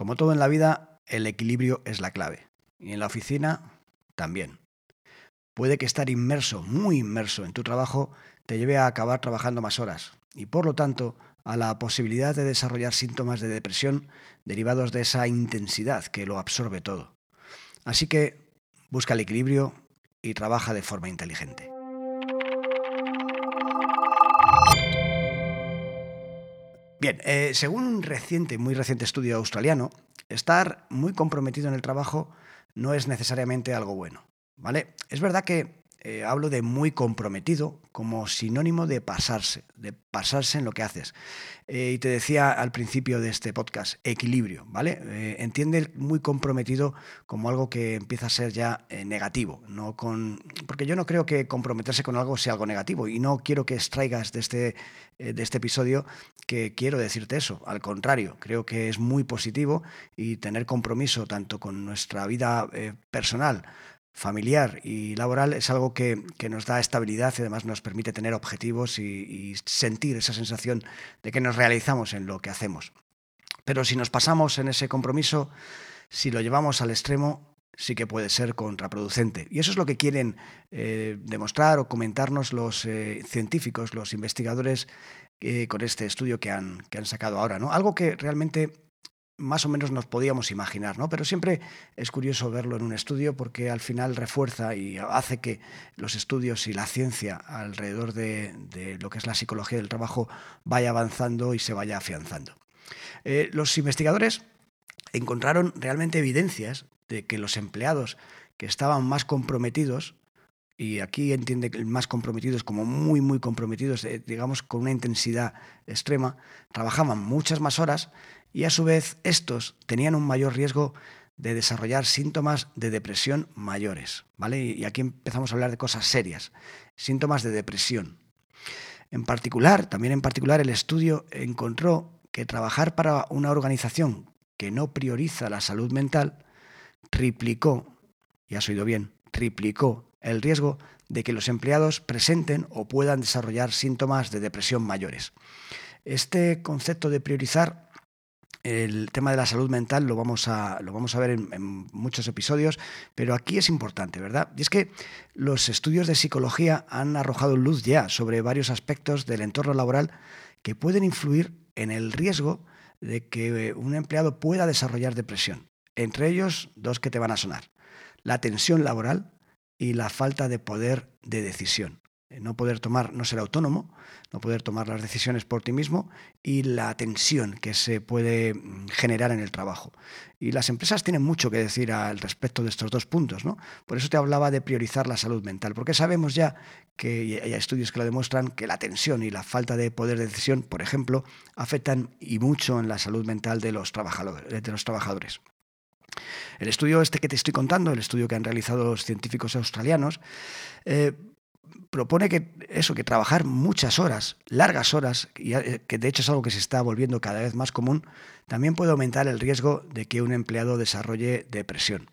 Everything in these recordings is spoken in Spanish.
Como todo en la vida, el equilibrio es la clave. Y en la oficina también. Puede que estar inmerso, muy inmerso en tu trabajo, te lleve a acabar trabajando más horas y por lo tanto a la posibilidad de desarrollar síntomas de depresión derivados de esa intensidad que lo absorbe todo. Así que busca el equilibrio y trabaja de forma inteligente. Bien, eh, según un reciente, muy reciente estudio australiano, estar muy comprometido en el trabajo no es necesariamente algo bueno. ¿vale? Es verdad que eh, hablo de muy comprometido como sinónimo de pasarse, de pasarse en lo que haces. Eh, y te decía al principio de este podcast, equilibrio, ¿vale? Eh, entiende muy comprometido como algo que empieza a ser ya negativo, no con... porque yo no creo que comprometerse con algo sea algo negativo y no quiero que extraigas de este, de este episodio que quiero decirte eso, al contrario, creo que es muy positivo y tener compromiso tanto con nuestra vida personal, familiar y laboral es algo que, nos da estabilidad y además nos permite tener objetivos y, sentir esa sensación de que nos realizamos en lo que hacemos. Pero si nos pasamos en ese compromiso, si lo llevamos al extremo, sí que puede ser contraproducente. Y eso es lo que quieren eh, demostrar o comentarnos los eh, científicos, los investigadores eh, con este estudio que han, que han sacado ahora. ¿no? Algo que realmente más o menos nos podíamos imaginar, ¿no? Pero siempre es curioso verlo en un estudio porque al final refuerza y hace que los estudios y la ciencia alrededor de, lo que es la psicología del trabajo vaya avanzando y se vaya afianzando. Eh, los investigadores encontraron realmente evidencias de que los empleados que estaban más comprometidos y aquí entiende que más comprometidos como muy, muy comprometidos, eh, digamos con una intensidad extrema, trabajaban muchas más horas y a su vez estos tenían un mayor riesgo de desarrollar síntomas de depresión mayores, ¿vale? Y aquí empezamos a hablar de cosas serias, síntomas de depresión. En particular, también en particular el estudio encontró que trabajar para una organización que no prioriza la salud mental triplicó, y has oído bien, triplicó el riesgo de que los empleados presenten o puedan desarrollar síntomas de depresión mayores. Este concepto de priorizar el tema de la salud mental lo vamos a, lo vamos a ver en, muchos episodios, pero aquí es importante, ¿verdad? Y es que los estudios de psicología han arrojado luz ya sobre varios aspectos del entorno laboral que pueden influir en el riesgo de que un empleado pueda desarrollar depresión. Entre ellos, dos que te van a sonar. La tensión laboral y la falta de poder de decisión. Eh, no poder tomar, no ser autónomo, no poder tomar las decisiones por ti mismo y la tensión que se puede mm, generar en el trabajo. Y las empresas tienen mucho que decir al respecto de estos dos puntos, ¿no? Por eso te hablaba de priorizar la salud mental, porque sabemos ya que hay estudios que lo demuestran que la tensión y la falta de poder de decisión, por ejemplo, afectan y mucho en la salud mental de los trabajadores. De los trabajadores. El estudio este que te estoy contando, el estudio que han realizado los científicos australianos, eh, propone que eso, que trabajar muchas horas, largas horas, eh, que de hecho es algo que se está volviendo cada vez más común, también puede aumentar el riesgo de que un empleado desarrolle depresión.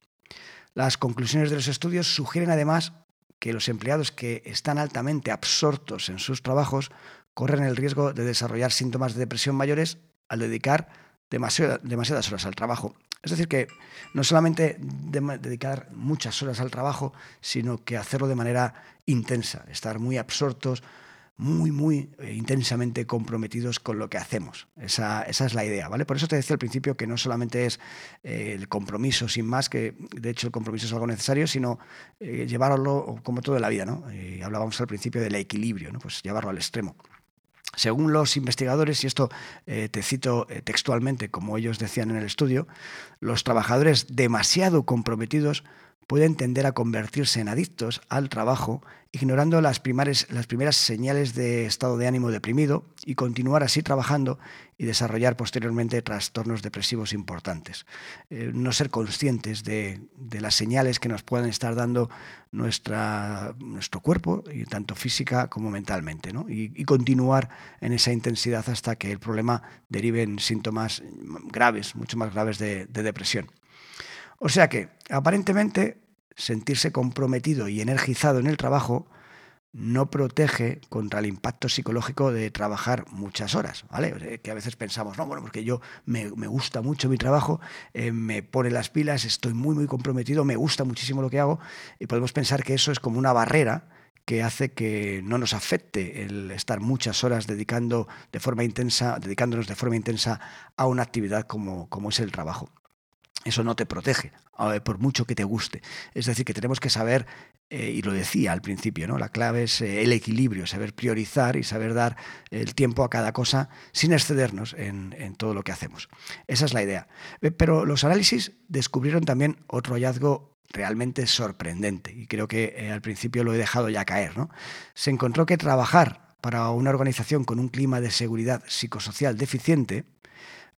Las conclusiones de los estudios sugieren además que los empleados que están altamente absortos en sus trabajos corren el riesgo de desarrollar síntomas de depresión mayores al dedicar demasiadas horas al trabajo. Es decir, que no solamente dedicar muchas horas al trabajo, sino que hacerlo de manera intensa, estar muy absortos, muy, muy eh, intensamente comprometidos con lo que hacemos. Esa, es la idea, ¿vale? Por eso te decía al principio que no solamente es eh, el compromiso sin más, que de hecho el compromiso es algo necesario, sino eh, llevarlo como todo la vida, ¿no? hablábamos al principio del equilibrio, ¿no? Pues llevarlo al extremo. Según los investigadores, y esto eh, te cito eh, textualmente como ellos decían en el estudio, los trabajadores demasiado comprometidos pueden tender a convertirse en adictos al trabajo, ignorando las, primeras señales de estado de ánimo deprimido y continuar así trabajando y desarrollar posteriormente trastornos depresivos importantes. Eh, no ser conscientes de, las señales que nos pueden estar dando nuestro cuerpo, y tanto física como mentalmente, y, continuar en esa intensidad hasta que el problema derive en síntomas graves, mucho más graves de depresión. O sea que, aparentemente, sentirse comprometido y energizado en el trabajo no protege contra el impacto psicológico de trabajar muchas horas, ¿vale? que a veces pensamos, no, bueno, porque yo me, gusta mucho mi trabajo, eh, me pone las pilas, estoy muy, muy comprometido, me gusta muchísimo lo que hago, y podemos pensar que eso es como una barrera que hace que no nos afecte el estar muchas horas dedicando de forma intensa, dedicándonos de forma intensa a una actividad como, como es el trabajo eso no te protege, por mucho que te guste. Es decir, que tenemos que saber, eh, y lo decía al principio, ¿no? la clave es eh, el equilibrio, saber priorizar y saber dar el tiempo a cada cosa sin excedernos en, todo lo que hacemos. Esa es la idea. Eh, pero los análisis descubrieron también otro hallazgo realmente sorprendente, y creo que al principio lo he dejado ya caer. ¿no? Se encontró que trabajar para una organización con un clima de seguridad psicosocial deficiente,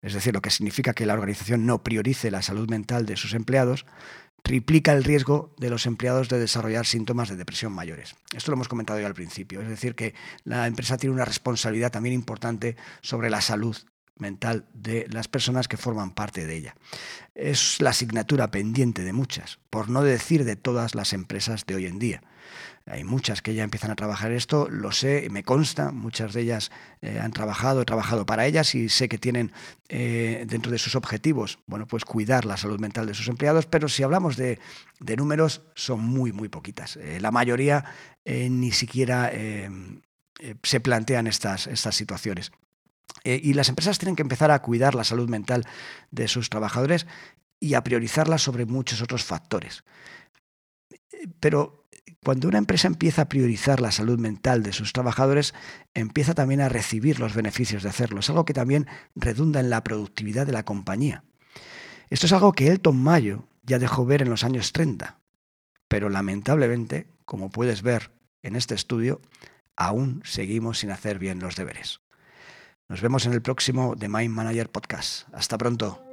es decir, lo que significa que la organización no priorice la salud mental de sus empleados, triplica el riesgo de los empleados de desarrollar síntomas de depresión mayores. Esto lo hemos comentado ya al principio, es decir, que la empresa tiene una responsabilidad también importante sobre la salud mental de las personas que forman parte de ella. Es la asignatura pendiente de muchas, por no decir de todas las empresas de hoy en día. Hay muchas que ya empiezan a trabajar esto, lo sé, me consta, muchas de ellas eh, han trabajado, he trabajado para ellas y sé que tienen eh, dentro de sus objetivos, bueno, pues cuidar la salud mental de sus empleados, pero si hablamos de, números, son muy, muy poquitas. Eh, la mayoría ni siquiera se plantean estas, estas situaciones. y las empresas tienen que empezar a cuidar la salud mental de sus trabajadores y a priorizarla sobre muchos otros factores. Pero cuando una empresa empieza a priorizar la salud mental de sus trabajadores, empieza también a recibir los beneficios de hacerlo. Es algo que también redunda en la productividad de la compañía. Esto es algo que Elton Mayo ya dejó ver en los años 30, pero lamentablemente, como puedes ver en este estudio, aún seguimos sin hacer bien los deberes. Nos vemos en el próximo The Mind Manager Podcast. Hasta pronto.